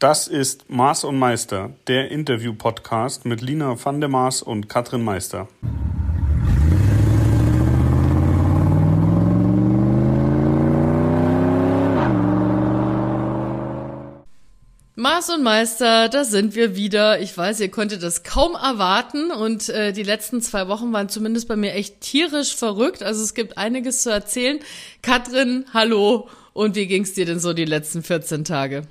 Das ist Maß und Meister, der Interview-Podcast mit Lina van der Maas und Katrin Meister. Maß und Meister, da sind wir wieder. Ich weiß, ihr konntet das kaum erwarten und äh, die letzten zwei Wochen waren zumindest bei mir echt tierisch verrückt. Also es gibt einiges zu erzählen. Katrin, hallo. Und wie ging's dir denn so die letzten 14 Tage?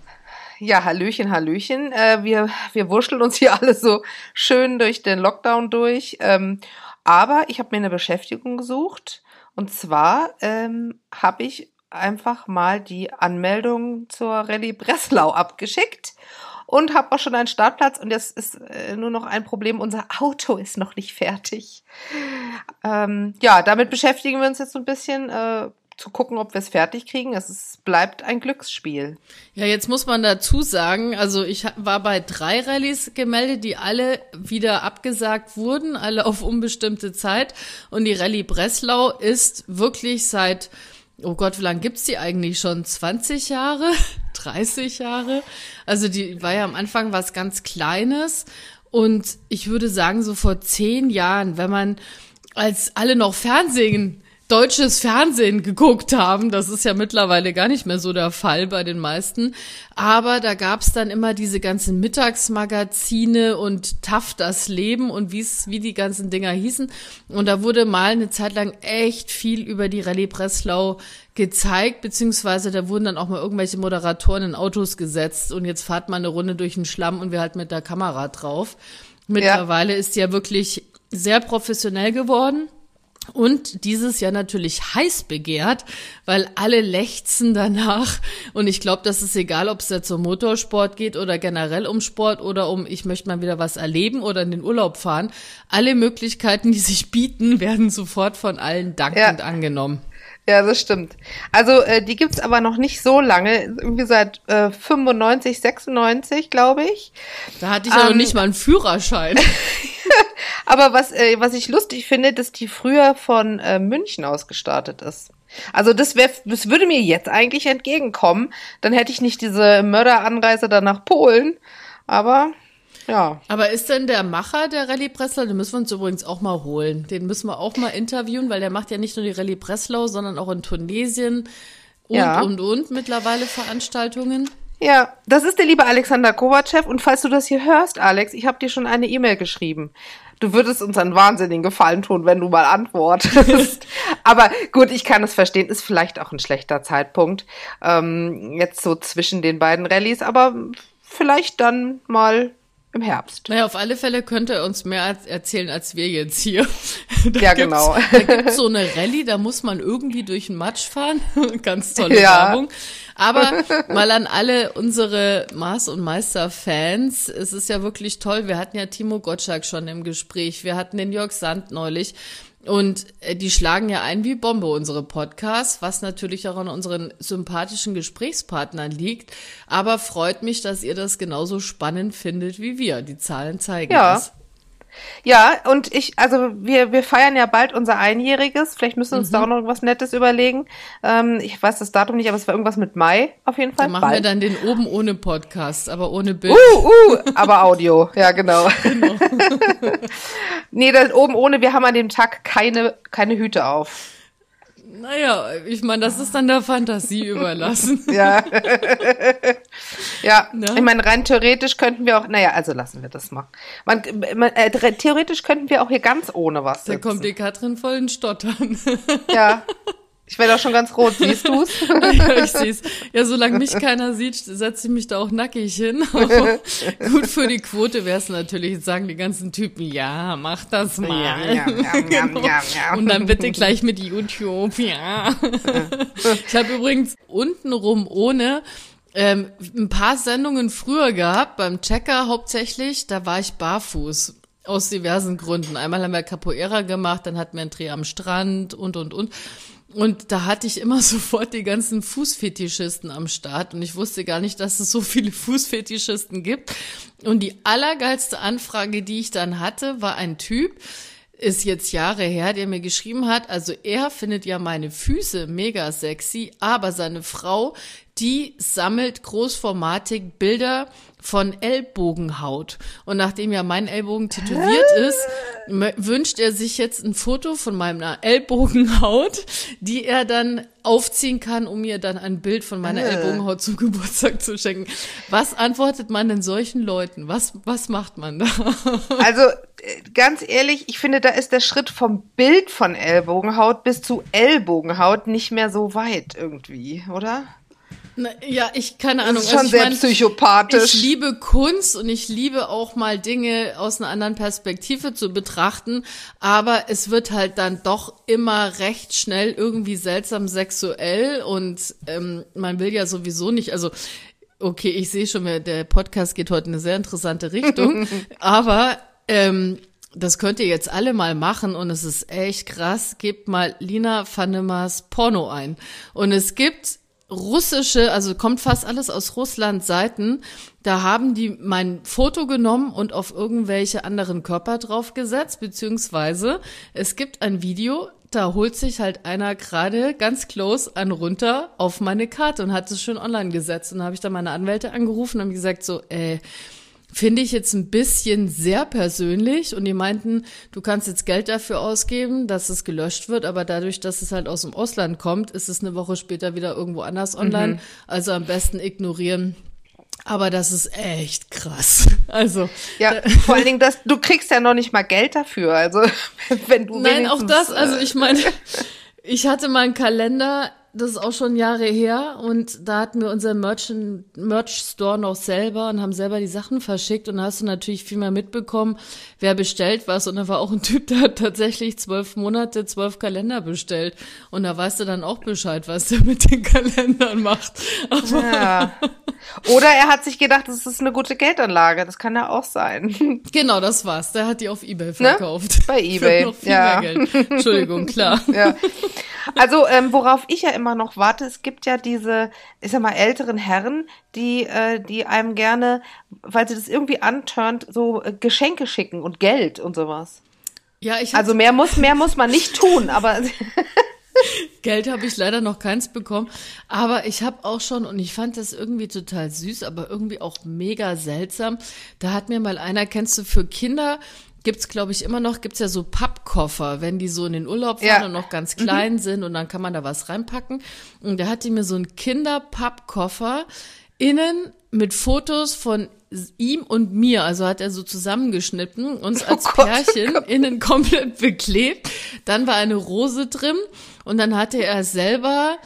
Ja, Hallöchen, Hallöchen. Äh, wir, wir wurschteln uns hier alle so schön durch den Lockdown durch. Ähm, aber ich habe mir eine Beschäftigung gesucht. Und zwar ähm, habe ich einfach mal die Anmeldung zur Rallye Breslau abgeschickt und habe auch schon einen Startplatz und jetzt ist äh, nur noch ein Problem, unser Auto ist noch nicht fertig. Ähm, ja, damit beschäftigen wir uns jetzt so ein bisschen. Äh, zu gucken, ob wir es fertig kriegen. Es bleibt ein Glücksspiel. Ja, jetzt muss man dazu sagen, also ich war bei drei Rallyes gemeldet, die alle wieder abgesagt wurden, alle auf unbestimmte Zeit. Und die Rallye Breslau ist wirklich seit oh Gott, wie lange gibt's die eigentlich schon? 20 Jahre? 30 Jahre? Also die war ja am Anfang was ganz Kleines. Und ich würde sagen, so vor zehn Jahren, wenn man als alle noch Fernsehen deutsches Fernsehen geguckt haben. Das ist ja mittlerweile gar nicht mehr so der Fall bei den meisten. Aber da gab's dann immer diese ganzen Mittagsmagazine und Taff das Leben und wie's, wie die ganzen Dinger hießen. Und da wurde mal eine Zeit lang echt viel über die Rallye Breslau gezeigt, beziehungsweise da wurden dann auch mal irgendwelche Moderatoren in Autos gesetzt und jetzt fahrt mal eine Runde durch den Schlamm und wir halt mit der Kamera drauf. Mittlerweile ja. ist ja wirklich sehr professionell geworden. Und dieses Jahr natürlich heiß begehrt, weil alle lechzen danach. Und ich glaube, das ist egal, ob es jetzt um Motorsport geht oder generell um Sport oder um, ich möchte mal wieder was erleben oder in den Urlaub fahren. Alle Möglichkeiten, die sich bieten, werden sofort von allen dankend ja. angenommen. Ja, das stimmt. Also äh, die gibt's aber noch nicht so lange, irgendwie seit äh, 95, 96, glaube ich. Da hatte ich ja ähm, noch nicht mal einen Führerschein. aber was, äh, was ich lustig finde, dass die früher von äh, München aus gestartet ist. Also das wäre, das würde mir jetzt eigentlich entgegenkommen. Dann hätte ich nicht diese Mörderanreise dann nach Polen. Aber ja. Aber ist denn der Macher der Rallye Breslau, den müssen wir uns übrigens auch mal holen. Den müssen wir auch mal interviewen, weil der macht ja nicht nur die Rallye Breslau, sondern auch in Tunesien und, ja. und, und mittlerweile Veranstaltungen. Ja, das ist der liebe Alexander Kovacev. Und falls du das hier hörst, Alex, ich habe dir schon eine E-Mail geschrieben. Du würdest uns einen wahnsinnigen Gefallen tun, wenn du mal antwortest. Aber gut, ich kann es verstehen. Ist vielleicht auch ein schlechter Zeitpunkt. Ähm, jetzt so zwischen den beiden Rallyes. Aber vielleicht dann mal im Herbst. Naja, auf alle Fälle könnte er uns mehr erzählen als wir jetzt hier. Da ja, genau. Da gibt's so eine Rallye, da muss man irgendwie durch den Matsch fahren. Ganz tolle ja. Werbung. Aber mal an alle unsere Maß- und Meister-Fans. Es ist ja wirklich toll. Wir hatten ja Timo Gottschalk schon im Gespräch. Wir hatten den Jörg Sand neulich. Und äh, die schlagen ja ein wie Bombe, unsere Podcasts, was natürlich auch an unseren sympathischen Gesprächspartnern liegt. Aber freut mich, dass ihr das genauso spannend findet wie wir. Die Zahlen zeigen ja. das. Ja, und ich, also wir, wir feiern ja bald unser Einjähriges. Vielleicht müssen wir uns mhm. da auch noch was Nettes überlegen. Ähm, ich weiß das Datum nicht, aber es war irgendwas mit Mai auf jeden Fall. Dann machen bald. wir dann den oben ohne Podcast, aber ohne Bild. Uh, uh, aber Audio. Ja, genau. genau. nee, das oben ohne, wir haben an dem Tag keine, keine Hüte auf. Naja, ich meine, das ist dann der Fantasie überlassen. ja. ja, Na? ich meine, rein theoretisch könnten wir auch, naja, also lassen wir das mal. Man, man, äh, theoretisch könnten wir auch hier ganz ohne was sitzen. Da kommt die Katrin voll in Stottern. ja. Ich werde auch schon ganz rot, siehst du's? ja, ich seh's. Ja, solange mich keiner sieht, setze ich mich da auch nackig hin. Aber gut für die Quote wäre es natürlich, sagen die ganzen Typen, ja, mach das mal. Ja, ja, ja, genau. Und dann bitte gleich mit YouTube, ja. ich habe übrigens untenrum ohne ähm, ein paar Sendungen früher gehabt, beim Checker hauptsächlich, da war ich barfuß. Aus diversen Gründen. Einmal haben wir Capoeira gemacht, dann hatten wir einen Dreh am Strand und, und, und. Und da hatte ich immer sofort die ganzen Fußfetischisten am Start und ich wusste gar nicht, dass es so viele Fußfetischisten gibt. Und die allergeilste Anfrage, die ich dann hatte, war ein Typ, ist jetzt Jahre her, der mir geschrieben hat, also er findet ja meine Füße mega sexy, aber seine Frau, die sammelt großformatig Bilder von Ellbogenhaut. Und nachdem ja mein Ellbogen tätowiert ist, wünscht er sich jetzt ein Foto von meiner Ellbogenhaut, die er dann aufziehen kann, um mir dann ein Bild von meiner. Ellbogenhaut zum Geburtstag zu schenken. Was antwortet man denn solchen Leuten? Was, was macht man da? Also, äh, ganz ehrlich, ich finde, da ist der Schritt vom Bild von Ellbogenhaut bis zu Ellbogenhaut nicht mehr so weit irgendwie, oder? Na, ja, ich keine Ahnung. Das ist schon also sehr mein, psychopathisch. Ich liebe Kunst und ich liebe auch mal Dinge aus einer anderen Perspektive zu betrachten, aber es wird halt dann doch immer recht schnell irgendwie seltsam sexuell und ähm, man will ja sowieso nicht, also okay, ich sehe schon, der Podcast geht heute in eine sehr interessante Richtung, aber ähm, das könnt ihr jetzt alle mal machen und es ist echt krass. Gebt mal Lina Vanemars Porno ein. Und es gibt russische, also kommt fast alles aus Russland Seiten. Da haben die mein Foto genommen und auf irgendwelche anderen Körper draufgesetzt, beziehungsweise es gibt ein Video, da holt sich halt einer gerade ganz close an runter auf meine Karte und hat es schön online gesetzt. Und da habe ich dann meine Anwälte angerufen und gesagt so, äh, Finde ich jetzt ein bisschen sehr persönlich und die meinten, du kannst jetzt Geld dafür ausgeben, dass es gelöscht wird, aber dadurch, dass es halt aus dem Ausland kommt, ist es eine Woche später wieder irgendwo anders online. Mhm. Also am besten ignorieren. Aber das ist echt krass. Also ja, vor allen Dingen, dass du kriegst ja noch nicht mal Geld dafür. Also wenn du nein, auch das. Also ich meine, ich hatte meinen Kalender das ist auch schon Jahre her und da hatten wir unseren Merchant, Merch Store noch selber und haben selber die Sachen verschickt und da hast du natürlich viel mehr mitbekommen, wer bestellt was und da war auch ein Typ, der hat tatsächlich zwölf Monate, zwölf Kalender bestellt und da weißt du dann auch Bescheid, was der mit den Kalendern macht. Ja. Oder er hat sich gedacht, das ist eine gute Geldanlage, das kann ja auch sein. Genau, das war's. Der hat die auf Ebay ne? verkauft. Ne? Bei Ebay. Für noch viel ja. mehr Geld. Entschuldigung, klar. Ja. Also, ähm, worauf ich ja immer noch warte, es gibt ja diese, ich sag mal, älteren Herren, die, äh, die einem gerne, weil sie das irgendwie anturnt, so äh, Geschenke schicken und Geld und sowas. Ja, ich Also mehr muss, mehr muss man nicht tun, aber. Geld habe ich leider noch keins bekommen, aber ich habe auch schon und ich fand das irgendwie total süß, aber irgendwie auch mega seltsam. Da hat mir mal einer, kennst du für Kinder gibt's glaube ich immer noch, gibt's ja so Pappkoffer, wenn die so in den Urlaub fahren ja. und noch ganz klein mhm. sind und dann kann man da was reinpacken. Und der hatte mir so einen Kinderpappkoffer innen mit Fotos von ihm und mir, also hat er so zusammengeschnitten, uns oh als oh Pärchen Gott. innen komplett beklebt. Dann war eine Rose drin und dann hatte er selber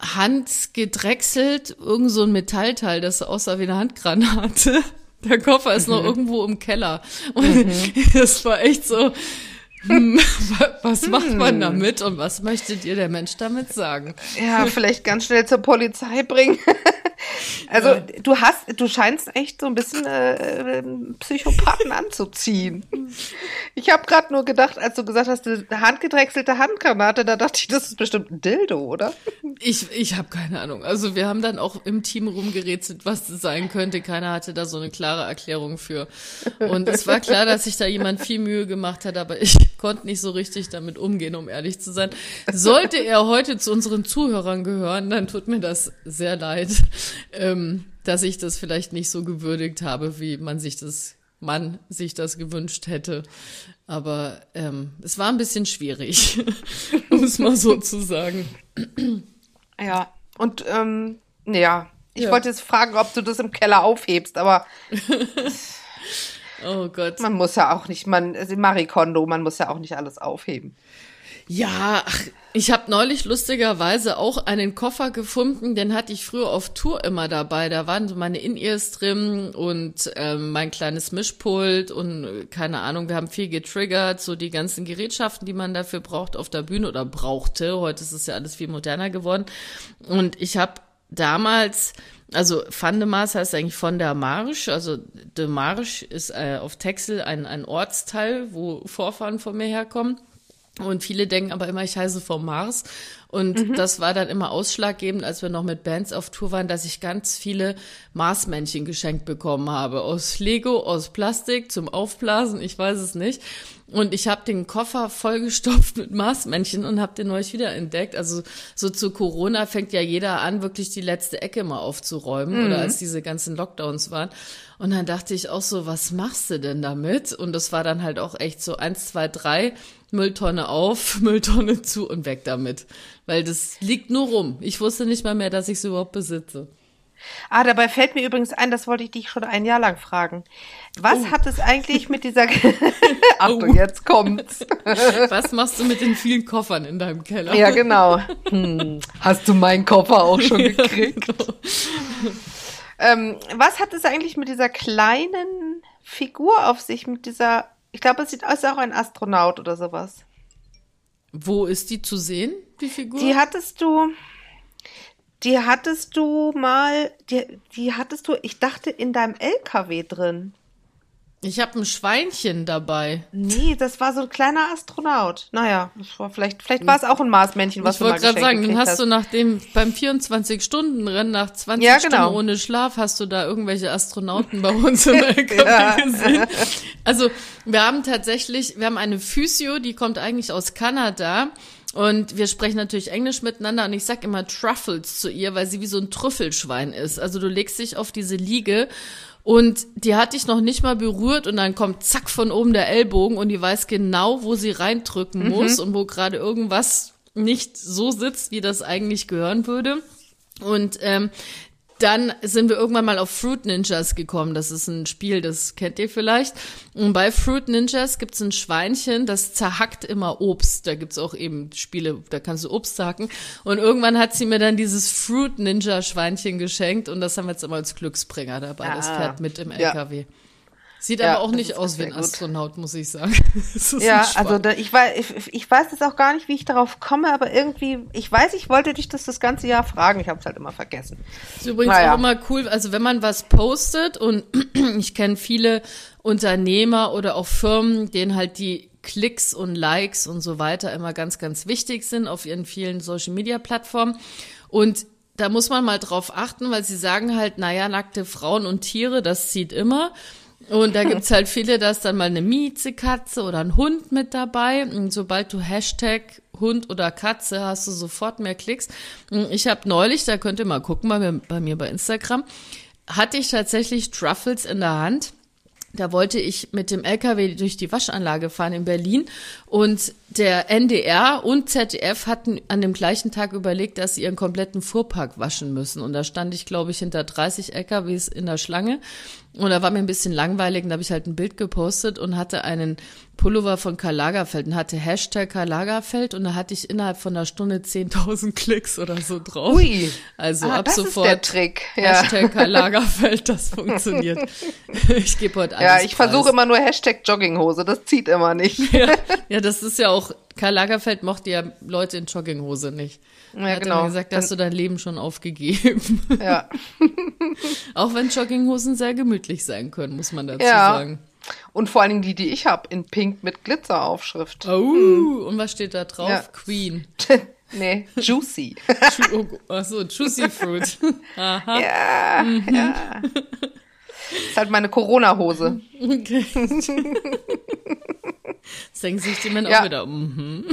handgedrechselt irgend so ein Metallteil, das aussah wie eine Handgranate der Koffer ist mhm. noch irgendwo im Keller. Und mhm. das war echt so, hm, was macht man hm. damit und was möchtet ihr der Mensch damit sagen? Ja, vielleicht ganz schnell zur Polizei bringen. Also ja. du hast, du scheinst echt so ein bisschen äh, Psychopathen anzuziehen. Ich habe gerade nur gedacht, als du gesagt hast, eine handgedrechselte Handgranate, da dachte ich, das ist bestimmt ein Dildo, oder? Ich, ich habe keine Ahnung. Also wir haben dann auch im Team rumgerätselt, was das sein könnte. Keiner hatte da so eine klare Erklärung für. Und es war klar, dass sich da jemand viel Mühe gemacht hat, aber ich konnte nicht so richtig damit umgehen, um ehrlich zu sein. Sollte er heute zu unseren Zuhörern gehören, dann tut mir das sehr leid ähm, dass ich das vielleicht nicht so gewürdigt habe, wie man sich das man sich das gewünscht hätte. Aber ähm, es war ein bisschen schwierig, um es mal so zu sagen. Ja, und ähm, ja, ich ja. wollte jetzt fragen, ob du das im Keller aufhebst, aber oh Gott. Man muss ja auch nicht, man, also Marie Kondo, man muss ja auch nicht alles aufheben. Ja, ach, ich habe neulich lustigerweise auch einen Koffer gefunden, den hatte ich früher auf Tour immer dabei. Da waren so meine In-Ears drin und ähm, mein kleines Mischpult und äh, keine Ahnung, wir haben viel getriggert, so die ganzen Gerätschaften, die man dafür braucht auf der Bühne oder brauchte. Heute ist es ja alles viel moderner geworden. Und ich habe damals also Van de Mars heißt eigentlich von der Marsch. Also de Marsch ist äh, auf Texel ein, ein Ortsteil, wo Vorfahren von mir herkommen. Und viele denken aber immer, ich heiße vom Mars. Und mhm. das war dann immer ausschlaggebend, als wir noch mit Bands auf Tour waren, dass ich ganz viele Marsmännchen geschenkt bekommen habe. Aus Lego, aus Plastik, zum Aufblasen, ich weiß es nicht. Und ich habe den Koffer vollgestopft mit Marsmännchen und habe den neulich wieder entdeckt. Also so zu Corona fängt ja jeder an, wirklich die letzte Ecke mal aufzuräumen mhm. oder als diese ganzen Lockdowns waren. Und dann dachte ich auch so, was machst du denn damit? Und das war dann halt auch echt so eins, zwei, drei, Mülltonne auf, Mülltonne zu und weg damit. Weil das liegt nur rum. Ich wusste nicht mal mehr, dass ich es überhaupt besitze. Ah, dabei fällt mir übrigens ein, das wollte ich dich schon ein Jahr lang fragen. Was oh. hat es eigentlich mit dieser Achtung, oh. jetzt kommt's. Was machst du mit den vielen Koffern in deinem Keller? Ja, genau. Hm. Hast du meinen Koffer auch schon gekriegt? Ja, genau. ähm, was hat es eigentlich mit dieser kleinen Figur auf sich, mit dieser, ich glaube, es sieht aus wie auch ein Astronaut oder sowas. Wo ist die zu sehen, die Figur? Die hattest du, die hattest du mal, die, die hattest du, ich dachte, in deinem LKW drin. Ich habe ein Schweinchen dabei. Nee, das war so ein kleiner Astronaut. Naja, das war vielleicht, vielleicht war es auch ein Marsmännchen, was ich du mal Ich wollte gerade sagen, den hast, hast du nach dem, beim 24-Stunden-Rennen, nach 20 ja, genau. Stunden ohne Schlaf, hast du da irgendwelche Astronauten bei uns im LKW ja. gesehen. Also, wir haben tatsächlich, wir haben eine Physio, die kommt eigentlich aus Kanada. Und wir sprechen natürlich Englisch miteinander und ich sag immer Truffles zu ihr, weil sie wie so ein Trüffelschwein ist. Also du legst dich auf diese Liege und die hat dich noch nicht mal berührt und dann kommt zack von oben der Ellbogen und die weiß genau, wo sie reindrücken mhm. muss und wo gerade irgendwas nicht so sitzt, wie das eigentlich gehören würde. Und ähm, dann sind wir irgendwann mal auf Fruit Ninjas gekommen. Das ist ein Spiel, das kennt ihr vielleicht. Und bei Fruit Ninjas gibt's ein Schweinchen, das zerhackt immer Obst. Da gibt's auch eben Spiele, da kannst du Obst hacken. Und irgendwann hat sie mir dann dieses Fruit Ninja Schweinchen geschenkt und das haben wir jetzt immer als Glücksbringer dabei. Ah, das fährt mit im LKW. Ja. Sieht ja, aber auch nicht aus wie ein Astronaut, muss ich sagen. ja, also da, ich, weiß, ich, ich weiß jetzt auch gar nicht, wie ich darauf komme, aber irgendwie, ich weiß, ich wollte dich das das ganze Jahr fragen, ich habe es halt immer vergessen. Ist übrigens naja. auch immer cool, also wenn man was postet und ich kenne viele Unternehmer oder auch Firmen, denen halt die Klicks und Likes und so weiter immer ganz, ganz wichtig sind auf ihren vielen Social-Media-Plattformen und da muss man mal drauf achten, weil sie sagen halt, naja, nackte Frauen und Tiere, das zieht immer. Und da gibt's halt viele, da ist dann mal eine Miezekatze oder ein Hund mit dabei. Und sobald du Hashtag Hund oder Katze hast du sofort mehr Klicks. Ich habe neulich, da könnt ihr mal gucken bei mir, bei mir bei Instagram, hatte ich tatsächlich Truffles in der Hand. Da wollte ich mit dem LKW durch die Waschanlage fahren in Berlin und der NDR und ZDF hatten an dem gleichen Tag überlegt, dass sie ihren kompletten Fuhrpark waschen müssen. Und da stand ich, glaube ich, hinter 30 LKWs in der Schlange und da war mir ein bisschen langweilig und da habe ich halt ein Bild gepostet und hatte einen Pullover von Karl Lagerfeld und hatte Hashtag Karl Lagerfeld und da hatte ich innerhalb von einer Stunde 10.000 Klicks oder so drauf. Ui. Also ah, ab das sofort. Ist der Trick. Ja. Hashtag Karl Lagerfeld, das funktioniert. ich gebe heute alles Ja, ich versuche immer nur Hashtag Jogginghose, das zieht immer nicht. ja, ja, das ist ja auch, Karl Lagerfeld mochte ja Leute in Jogginghose nicht. Ja, er hat genau. gesagt, hast du dein Leben schon aufgegeben. Ja. Auch wenn Jogginghosen sehr gemütlich sein können, muss man dazu ja. sagen. Und vor allen Dingen die, die ich habe, in Pink mit Glitzeraufschrift. Oh, hm. und was steht da drauf? Ja. Queen. nee, Juicy. oh, achso, Juicy Fruit. Aha. Ja, mhm. ja. Das ist halt meine Corona-Hose. Okay. Das denken sich die Männer ja. auch wieder. Mhm.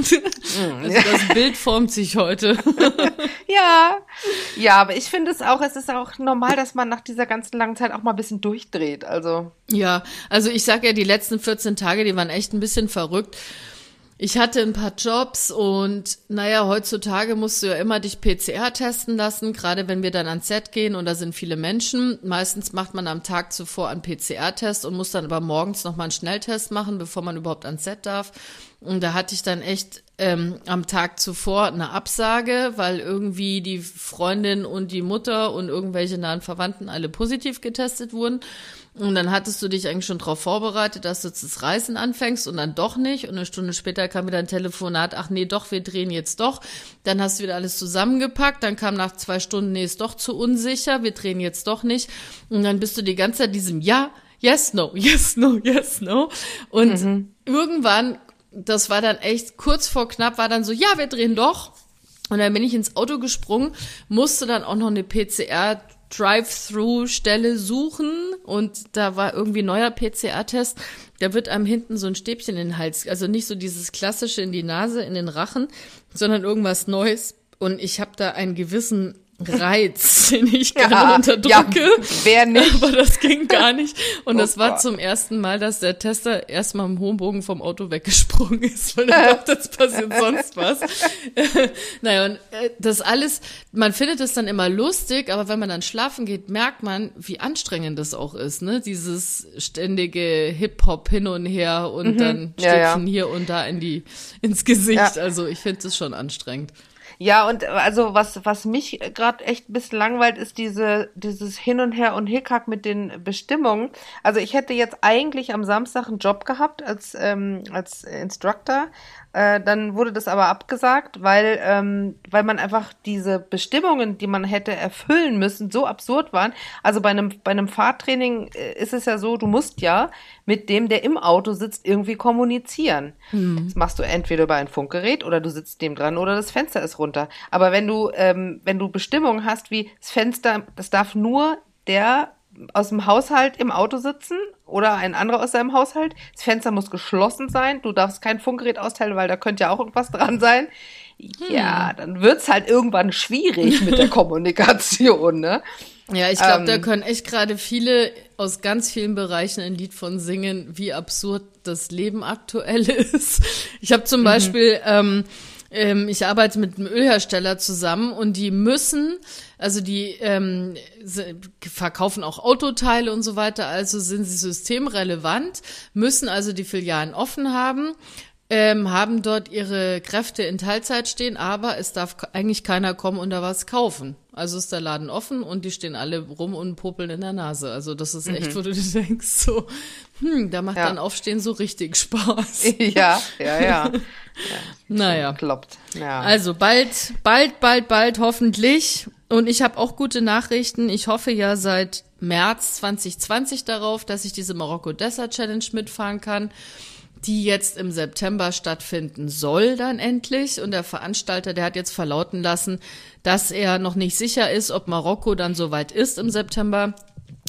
Also das Bild formt sich heute. ja, ja, aber ich finde es auch, es ist auch normal, dass man nach dieser ganzen langen Zeit auch mal ein bisschen durchdreht. Also ja, also ich sag ja, die letzten 14 Tage, die waren echt ein bisschen verrückt. Ich hatte ein paar Jobs und naja, heutzutage musst du ja immer dich PCR testen lassen, gerade wenn wir dann ans Set gehen und da sind viele Menschen. Meistens macht man am Tag zuvor einen PCR-Test und muss dann aber morgens nochmal einen Schnelltest machen, bevor man überhaupt ans Set darf. Und da hatte ich dann echt ähm, am Tag zuvor eine Absage, weil irgendwie die Freundin und die Mutter und irgendwelche nahen Verwandten alle positiv getestet wurden. Und dann hattest du dich eigentlich schon darauf vorbereitet, dass du jetzt das Reisen anfängst und dann doch nicht. Und eine Stunde später kam wieder ein Telefonat, ach nee, doch, wir drehen jetzt doch. Dann hast du wieder alles zusammengepackt. Dann kam nach zwei Stunden, nee, ist doch zu unsicher, wir drehen jetzt doch nicht. Und dann bist du die ganze Zeit diesem Ja, yes, no, yes, no, yes, no. Und mhm. irgendwann, das war dann echt kurz vor knapp, war dann so, ja, wir drehen doch. Und dann bin ich ins Auto gesprungen, musste dann auch noch eine PCR Drive-Through-Stelle suchen und da war irgendwie neuer PCR-Test. Da wird einem hinten so ein Stäbchen in den Hals, also nicht so dieses klassische in die Nase, in den Rachen, sondern irgendwas Neues. Und ich habe da einen gewissen Reiz, den ich gerne Ja, unterdrücke. ja, wer nicht? Aber das ging gar nicht. Und Oh das war Gott. zum ersten Mal, dass der Tester erstmal im hohen Bogen vom Auto weggesprungen ist, weil er dachte, das passiert sonst was. naja, und äh, das alles, man findet es dann immer lustig, aber wenn man dann schlafen geht, merkt man, wie anstrengend das auch ist, ne? Dieses ständige Hip-Hop hin und her und dann Mhm. Ja, ja. Stäbchen hier und da in die, ins Gesicht. Also ich finde es schon anstrengend. Ja, und also was, was mich gerade echt ein bisschen langweilt, ist diese, dieses Hin und Her und Hickhack mit den Bestimmungen. Also ich hätte jetzt eigentlich am Samstag einen Job gehabt als, ähm, als Instructor. Äh, dann wurde das aber abgesagt, weil, ähm, weil man einfach diese Bestimmungen, die man hätte erfüllen müssen, so absurd waren. Also bei einem, bei einem Fahrtraining äh, ist es ja so, du musst ja mit dem, der im Auto sitzt, irgendwie kommunizieren. Das machst du entweder über ein Funkgerät oder du sitzt dem dran oder das Fenster ist runter. Aber wenn du, ähm, wenn du Bestimmungen hast, wie das Fenster, das darf nur der aus dem Haushalt im Auto sitzen oder ein anderer aus seinem Haushalt. Das Fenster muss geschlossen sein. Du darfst kein Funkgerät austeilen, weil da könnte ja auch irgendwas dran sein. Ja, dann wird's halt irgendwann schwierig mit der Kommunikation, ne? Ja, ich glaube, da Ähm. können echt gerade viele aus ganz vielen Bereichen ein Lied von singen, wie absurd das Leben aktuell ist. Ich habe zum Beispiel, ähm, ähm, ich arbeite mit einem Ölhersteller zusammen und die müssen, also die ähm, verkaufen auch Autoteile und so weiter, also sind sie systemrelevant, müssen also die Filialen offen haben ähm, haben dort ihre Kräfte in Teilzeit stehen, aber es darf eigentlich keiner kommen und da was kaufen. Also ist der Laden offen und die stehen alle rum und popeln in der Nase. Also das ist echt, wo du dir denkst, so, hm, da macht Ja. dann Aufstehen so richtig Spaß. ja, ja, ja. naja. Kloppt. Ja. Also bald, bald, bald, bald hoffentlich. Und ich habe auch gute Nachrichten. Ich hoffe ja seit März 2020 darauf, dass ich diese Marokko Desert Challenge mitfahren kann, die jetzt im September stattfinden soll dann endlich. Und der Veranstalter, der hat jetzt verlauten lassen, dass er noch nicht sicher ist, ob Marokko dann soweit ist im September.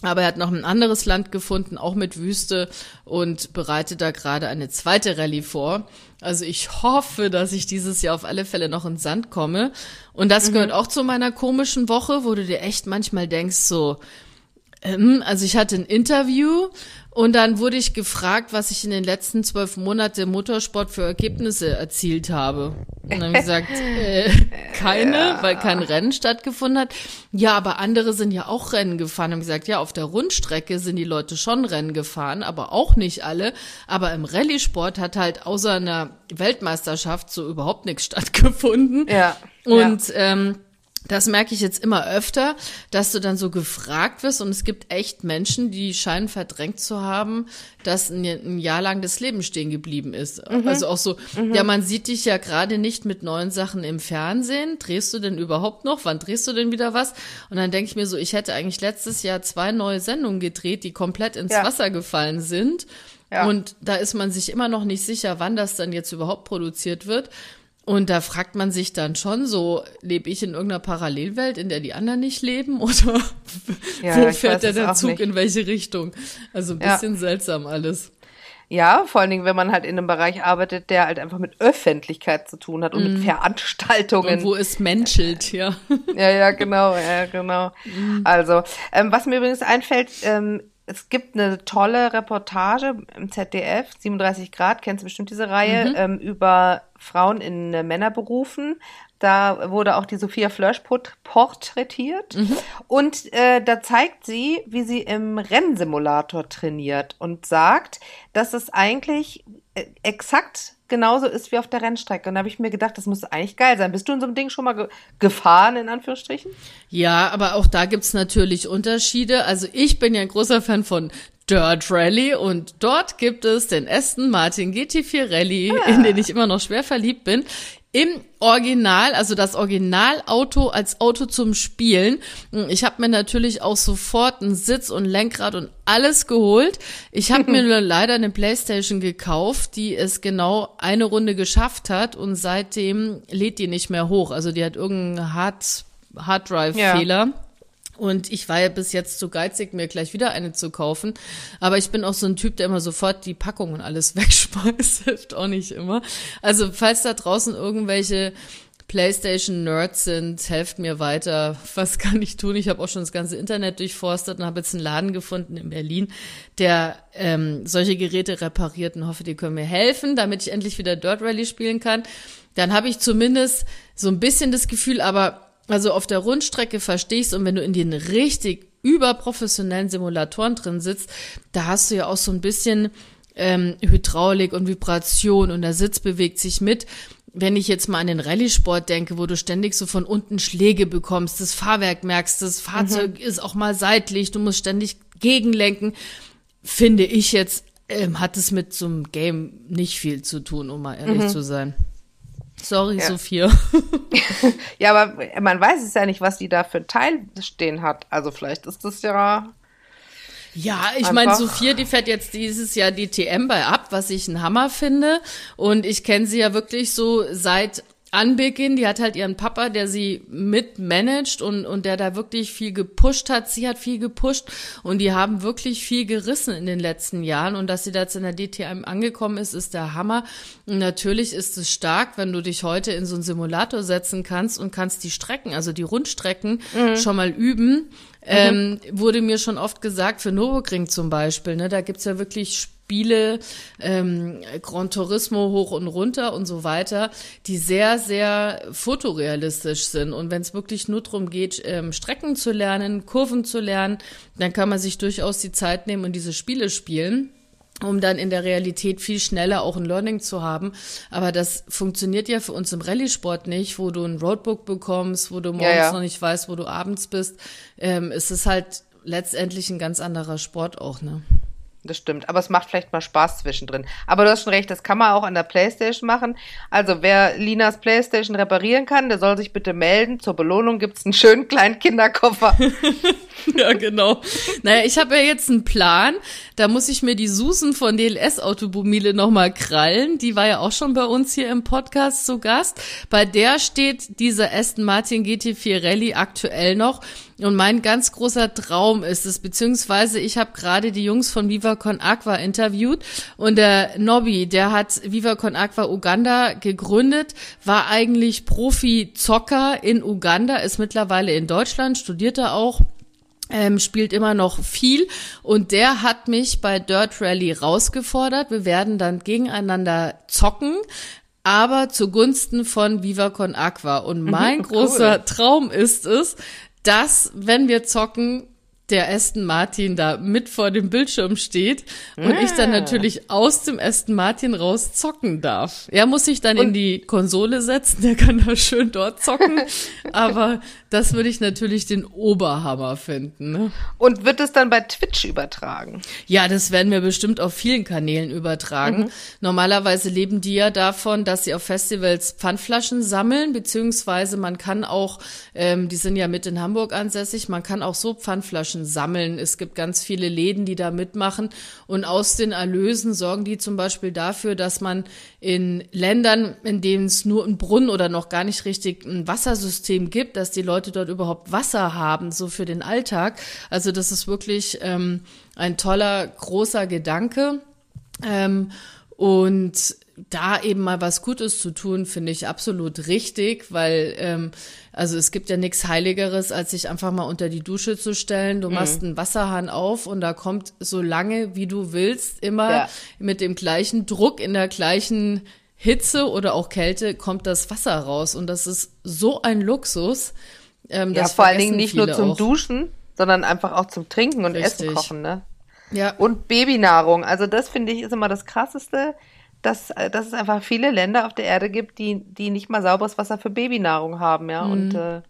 Aber er hat noch ein anderes Land gefunden, auch mit Wüste und bereitet da gerade eine zweite Rallye vor. Also ich hoffe, dass ich dieses Jahr auf alle Fälle noch ins Sand komme. Und das gehört auch zu meiner komischen Woche, wo du dir echt manchmal denkst, so, ähm, also ich hatte ein Interview und dann wurde ich gefragt, was ich in den letzten zwölf Monaten im Motorsport für Ergebnisse erzielt habe. Und dann habe ich gesagt, äh, keine, weil kein Rennen stattgefunden hat. Ja, aber andere sind ja auch Rennen gefahren. Haben gesagt, ja, auf der Rundstrecke sind die Leute schon Rennen gefahren, aber auch nicht alle. Aber im Rallye-Sport hat halt außer einer Weltmeisterschaft so überhaupt nichts stattgefunden. Ja, Und ähm, das merke ich jetzt immer öfter, dass du dann so gefragt wirst und es gibt echt Menschen, die scheinen verdrängt zu haben, dass ein, Jahr lang das Leben stehen geblieben ist. Also auch so, ja, man sieht dich ja gerade nicht mit neuen Sachen im Fernsehen. Drehst du denn überhaupt noch? Wann drehst du denn wieder was? Und dann denke ich mir so, ich hätte eigentlich letztes Jahr zwei neue Sendungen gedreht, die komplett ins Ja. Wasser gefallen sind. Ja. Und da ist man sich immer noch nicht sicher, wann das dann jetzt überhaupt produziert wird. Und da fragt man sich dann schon so, lebe ich in irgendeiner Parallelwelt, in der die anderen nicht leben? Oder Ja, wo fährt der der Zug nicht. in welche Richtung? Also ein Ja. bisschen seltsam alles. Ja, vor allen Dingen, wenn man halt in einem Bereich arbeitet, der halt einfach mit Öffentlichkeit zu tun hat und mit Veranstaltungen. Und wo es menschelt, ja. Ja, ja, genau, ja, genau. Also, ähm, was mir übrigens einfällt, ähm, es gibt eine tolle Reportage im ZDF, 37 Grad, kennst du bestimmt diese Reihe, ähm, über Frauen in äh, Männerberufen. Da wurde auch die Sophia Flörsch port- porträtiert. Und äh, da zeigt sie, wie sie im Rennsimulator trainiert und sagt, dass es eigentlich äh, exakt genauso ist wie auf der Rennstrecke. Und da habe ich mir gedacht, das muss eigentlich geil sein. Bist du in so einem Ding schon mal ge gefahren, in Anführungsstrichen? Ja, aber auch da gibt's natürlich Unterschiede. Also ich bin ja ein großer Fan von Dirt Rally und dort gibt es den Aston Martin GT4 Rally, in den ich immer noch schwer verliebt bin. Im Original, also das Originalauto als Auto zum Spielen. Ich habe mir natürlich auch sofort einen Sitz und Lenkrad und alles geholt. Ich habe mir nur leider eine Playstation gekauft, die es genau eine Runde geschafft hat und seitdem lädt die nicht mehr hoch. Also die hat irgendeinen Hard, Hard Drive Fehler. Und ich war ja bis jetzt zu geizig, mir gleich wieder eine zu kaufen. Aber ich bin auch so ein Typ, der immer sofort die Packung und alles wegschmeißt. Hilft auch nicht immer. Also falls da draußen irgendwelche PlayStation-Nerds sind, helft mir weiter. Was kann ich tun? Ich habe auch schon das ganze Internet durchforstet und habe jetzt einen Laden gefunden in Berlin, der ähm, solche Geräte repariert und hoffe, die können mir helfen, damit ich endlich wieder Dirt Rally spielen kann. Dann habe ich zumindest so ein bisschen das Gefühl, aber also auf der Rundstrecke es und wenn du in den richtig überprofessionellen Simulatoren drin sitzt, da hast du ja auch so ein bisschen ähm, Hydraulik und Vibration und der Sitz bewegt sich mit. Wenn ich jetzt mal an den Rallye-Sport denke, wo du ständig so von unten Schläge bekommst, das Fahrwerk merkst, das Fahrzeug mhm. ist auch mal seitlich, du musst ständig gegenlenken, finde ich jetzt, ähm, hat es mit so einem Game nicht viel zu tun, um mal ehrlich mhm. zu sein. Sorry, ja. Sophia. ja, aber man weiß es ja nicht, was die da für ein Teil stehen hat. Also vielleicht ist das ja. Ja, ich meine, Sophia, die fährt jetzt dieses Jahr die TM bei ab, was ich ein Hammer finde. Und ich kenne sie ja wirklich so seit Anbeginn, die hat halt ihren Papa, der sie mitmanagt und, und der da wirklich viel gepusht hat. Sie hat viel gepusht und die haben wirklich viel gerissen in den letzten Jahren. Und dass sie da jetzt in der DTM angekommen ist, ist der Hammer. Und natürlich ist es stark, wenn du dich heute in so einen Simulator setzen kannst und kannst die Strecken, also die Rundstrecken, mhm. schon mal üben. Ähm, wurde mir schon oft gesagt, für Nürburgring zum Beispiel, ne, da gibt's ja wirklich Spiele, ähm, Gran Turismo hoch und runter und so weiter, die sehr, sehr fotorealistisch sind. Und wenn es wirklich nur darum geht, ähm, Strecken zu lernen, Kurven zu lernen, dann kann man sich durchaus die Zeit nehmen und diese Spiele spielen um dann in der Realität viel schneller auch ein Learning zu haben. Aber das funktioniert ja für uns im Rallye-Sport nicht, wo du ein Roadbook bekommst, wo du morgens ja, ja. noch nicht weißt, wo du abends bist. Ähm, es ist halt letztendlich ein ganz anderer Sport auch, ne? Das stimmt. Aber es macht vielleicht mal Spaß zwischendrin. Aber du hast schon recht, das kann man auch an der Playstation machen. Also wer Linas Playstation reparieren kann, der soll sich bitte melden. Zur Belohnung gibt's einen schönen kleinen Kinderkoffer. ja, genau. Naja, ich habe ja jetzt einen Plan. Da muss ich mir die Susan von DLS Autobomile nochmal krallen. Die war ja auch schon bei uns hier im Podcast zu Gast. Bei der steht dieser Aston Martin GT4 Rallye aktuell noch. Und mein ganz großer Traum ist es, beziehungsweise ich habe gerade die Jungs von Viva Con Aqua interviewt und der Nobby, der hat Viva Con Aqua Uganda gegründet, war eigentlich Profi-Zocker in Uganda, ist mittlerweile in Deutschland, studierte auch ähm, spielt immer noch viel und der hat mich bei Dirt Rally rausgefordert. Wir werden dann gegeneinander zocken, aber zugunsten von Viva Con Aqua. Und mhm, mein mhm, großer cool. Traum ist es, dass, wenn wir zocken, der Aston Martin da mit vor dem Bildschirm steht und ah. ich dann ah. natürlich aus dem Aston Martin raus zocken darf. Er muss sich dann und in die Konsole setzen, der kann da schön dort zocken, aber das würde ich natürlich den Oberhammer finden. Ne? Und wird es dann bei Twitch übertragen? Ja, das werden wir bestimmt auf vielen Kanälen übertragen. Mhm. Normalerweise leben die ja davon, dass sie auf Festivals Pfandflaschen sammeln, beziehungsweise man kann auch, ähm, die sind ja mit in Hamburg ansässig, man kann auch so Pfandflaschen sammeln. Es gibt ganz viele Läden, die da mitmachen und aus den Erlösen sorgen die zum Beispiel dafür, dass man in Ländern, in denen es nur einen Brunnen oder noch gar nicht richtig ein Wassersystem gibt, dass die Leute Leute dort überhaupt Wasser haben, so für den Alltag. Also das ist wirklich ähm, ein toller, großer Gedanke. Ähm, und da eben mal was Gutes zu tun, finde ich absolut richtig, weil ähm, also es gibt ja nichts Heiligeres, als sich einfach mal unter die Dusche zu stellen. Du mhm. machst einen Wasserhahn auf und da kommt so lange, wie du willst, immer ja. mit dem gleichen Druck in der gleichen Hitze oder auch Kälte kommt das Wasser raus und das ist so ein Luxus. Ähm, ja, vor allen Dingen nicht nur zum auch. Duschen, sondern einfach auch zum Trinken und Richtig. Essen kochen, ne? Ja. Und Babynahrung. Also das finde ich ist immer das Krasseste, dass, äh, dass es einfach viele Länder auf der Erde gibt, die, die nicht mal sauberes Wasser für Babynahrung haben, ja. Mhm. Und äh,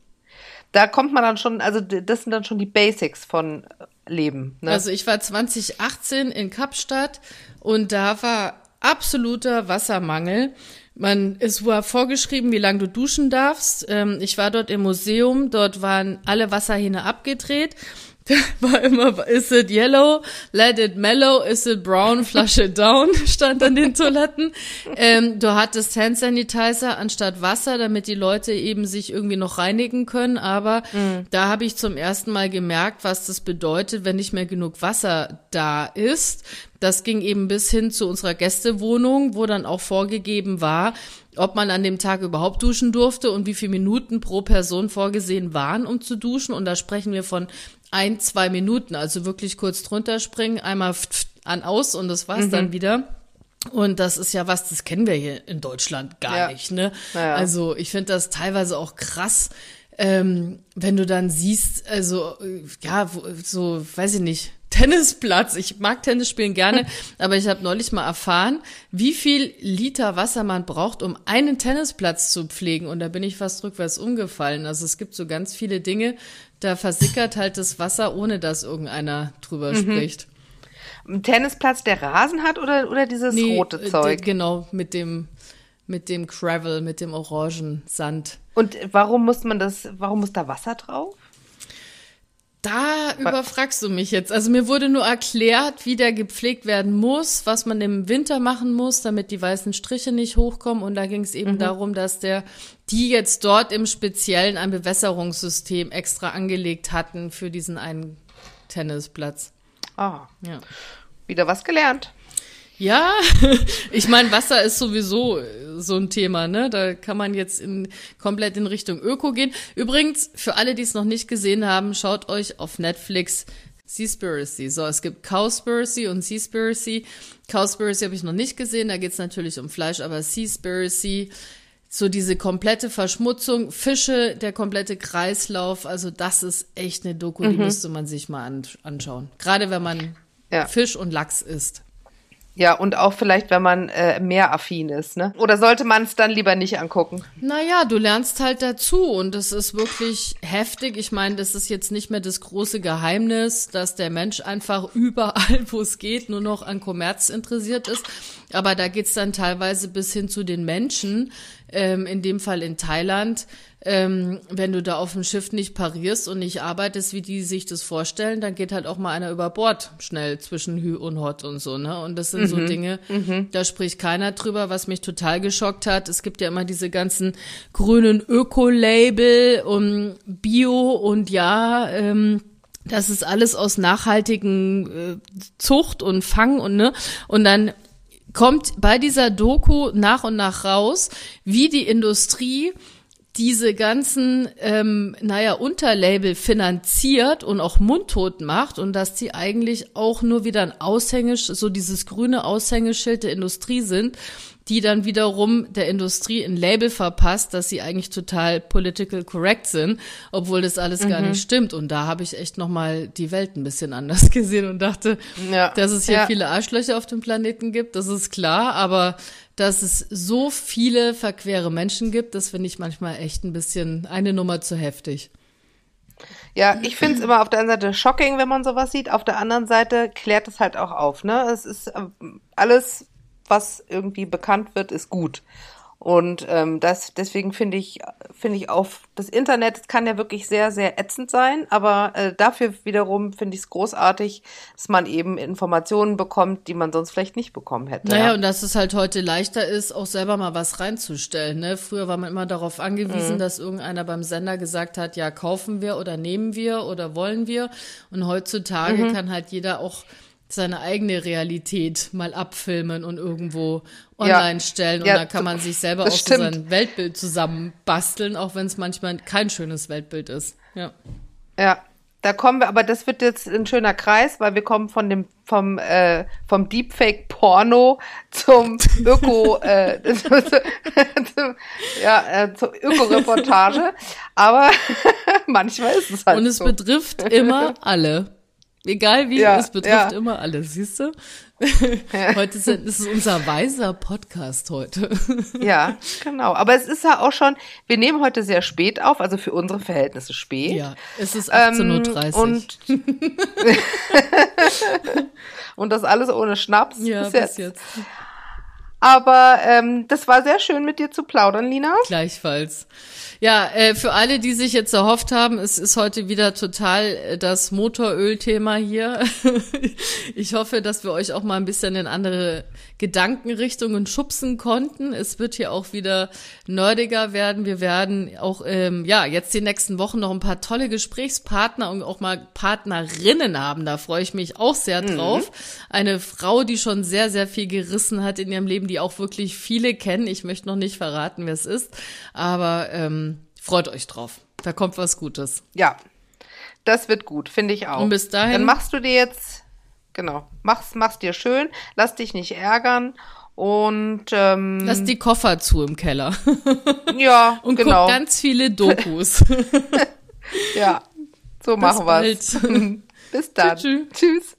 da kommt man dann schon, also das sind dann schon die Basics von äh, Leben. Ne? Also ich war 2018 in Kapstadt und da war absoluter Wassermangel. Man, es war vorgeschrieben, wie lange du duschen darfst. Ähm, ich war dort im Museum, dort waren alle Wasserhähne abgedreht. war immer, is it yellow, let it mellow, is it brown, flush it down, stand an den Toiletten. Ähm, du hattest Hand Sanitizer anstatt Wasser, damit die Leute eben sich irgendwie noch reinigen können. Aber mhm. da habe ich zum ersten Mal gemerkt, was das bedeutet, wenn nicht mehr genug Wasser da ist. Das ging eben bis hin zu unserer Gästewohnung, wo dann auch vorgegeben war, ob man an dem Tag überhaupt duschen durfte und wie viele Minuten pro Person vorgesehen waren, um zu duschen. Und da sprechen wir von ein, zwei Minuten, also wirklich kurz drunter springen, einmal an aus und das war's mhm. dann wieder. Und das ist ja was, das kennen wir hier in Deutschland gar ja. nicht, ne? Ja. Also ich finde das teilweise auch krass, ähm, wenn du dann siehst, also ja, so, weiß ich nicht, Tennisplatz. Ich mag Tennis spielen gerne, aber ich habe neulich mal erfahren, wie viel Liter Wasser man braucht, um einen Tennisplatz zu pflegen. Und da bin ich fast rückwärts umgefallen. Also es gibt so ganz viele Dinge, da versickert halt das Wasser, ohne dass irgendeiner drüber mhm. spricht. Ein Tennisplatz, der Rasen hat oder, oder dieses nee, rote äh, Zeug? Genau, mit dem, mit dem Gravel, mit dem orangen Sand. Und warum muss man das, warum muss da Wasser drauf? Da überfragst du mich jetzt. Also mir wurde nur erklärt, wie der gepflegt werden muss, was man im Winter machen muss, damit die weißen Striche nicht hochkommen. Und da ging es eben mhm. darum, dass der, die jetzt dort im Speziellen ein Bewässerungssystem extra angelegt hatten für diesen einen Tennisplatz. Ah. Ja. Wieder was gelernt. Ja, ich meine, Wasser ist sowieso so ein Thema, ne? Da kann man jetzt in, komplett in Richtung Öko gehen. Übrigens, für alle, die es noch nicht gesehen haben, schaut euch auf Netflix Seaspiracy. So, es gibt Cowspiracy und Seaspiracy. Cowspiracy habe ich noch nicht gesehen, da geht es natürlich um Fleisch, aber Seaspiracy, so diese komplette Verschmutzung, Fische, der komplette Kreislauf, also das ist echt eine Doku, mhm. die müsste man sich mal anschauen. Gerade wenn man ja. Fisch und Lachs isst. Ja, und auch vielleicht, wenn man äh, mehr affin ist, ne? Oder sollte man es dann lieber nicht angucken? Naja, du lernst halt dazu und es ist wirklich heftig. Ich meine, das ist jetzt nicht mehr das große Geheimnis, dass der Mensch einfach überall, wo es geht, nur noch an Kommerz interessiert ist. Aber da geht's dann teilweise bis hin zu den Menschen, ähm, in dem Fall in Thailand, ähm, wenn du da auf dem Schiff nicht parierst und nicht arbeitest, wie die sich das vorstellen, dann geht halt auch mal einer über Bord schnell zwischen Hü und Hot und so, ne? Und das sind mhm. so Dinge, mhm. da spricht keiner drüber, was mich total geschockt hat. Es gibt ja immer diese ganzen grünen Öko-Label und Bio und ja, ähm, das ist alles aus nachhaltigen äh, Zucht und Fang und ne und dann kommt bei dieser Doku nach und nach raus, wie die Industrie diese ganzen, ähm, naja, Unterlabel finanziert und auch mundtot macht und dass die eigentlich auch nur wieder ein Aushängeschild, so dieses grüne Aushängeschild der Industrie sind, die dann wiederum der Industrie ein Label verpasst, dass sie eigentlich total political correct sind, obwohl das alles mhm. gar nicht stimmt. Und da habe ich echt nochmal die Welt ein bisschen anders gesehen und dachte, ja. dass es hier ja. viele Arschlöcher auf dem Planeten gibt, das ist klar, aber dass es so viele verquere Menschen gibt, das finde ich manchmal echt ein bisschen eine Nummer zu heftig. Ja, ich finde es immer auf der einen Seite shocking, wenn man sowas sieht. Auf der anderen Seite klärt es halt auch auf. Ne? Es ist äh, alles, was irgendwie bekannt wird, ist gut. Und ähm, das, deswegen finde ich, finde ich auf das Internet, das kann ja wirklich sehr, sehr ätzend sein, aber äh, dafür wiederum finde ich es großartig, dass man eben Informationen bekommt, die man sonst vielleicht nicht bekommen hätte. Naja, ja. und dass es halt heute leichter ist, auch selber mal was reinzustellen. Ne? Früher war man immer darauf angewiesen, mhm. dass irgendeiner beim Sender gesagt hat, ja, kaufen wir oder nehmen wir oder wollen wir. Und heutzutage mhm. kann halt jeder auch seine eigene Realität mal abfilmen und irgendwo online ja. stellen. Und ja, da kann man sich selber auch so sein Weltbild zusammenbasteln, auch wenn es manchmal kein schönes Weltbild ist. Ja. Ja, da kommen wir, aber das wird jetzt ein schöner Kreis, weil wir kommen von dem vom äh, vom Deepfake Porno zum Öko äh, ja äh, zur Öko-Reportage. Aber manchmal ist es halt und es so. betrifft immer alle. Egal wie, ja, es betrifft ja. immer alles, siehst du? heute ist, ist es unser weiser Podcast heute. ja, genau. Aber es ist ja auch schon, wir nehmen heute sehr spät auf, also für unsere Verhältnisse spät. Ja, es ist 18.30 Uhr. Und, und das alles ohne Schnaps. Ja, bis, bis jetzt. Aber ähm, das war sehr schön mit dir zu plaudern, Lina. Gleichfalls. Ja, äh, für alle, die sich jetzt erhofft haben, es ist heute wieder total äh, das Motoröl-Thema hier. ich hoffe, dass wir euch auch mal ein bisschen in andere Gedankenrichtungen schubsen konnten. Es wird hier auch wieder nerdiger werden. Wir werden auch ähm, ja jetzt die nächsten Wochen noch ein paar tolle Gesprächspartner und auch mal Partnerinnen haben. Da freue ich mich auch sehr mhm. drauf. Mhm. Eine Frau, die schon sehr, sehr viel gerissen hat in ihrem Leben, die auch wirklich viele kennen. Ich möchte noch nicht verraten, wer es ist, aber ähm, freut euch drauf. Da kommt was Gutes. Ja, das wird gut, finde ich auch. Und bis dahin. Dann machst du dir jetzt, genau, mach's, mach's dir schön, lass dich nicht ärgern und ähm, lass die Koffer zu im Keller. ja, und genau. guck ganz viele Dokus. ja, so machen wir's. bis dann. Tschüss. Tschüss.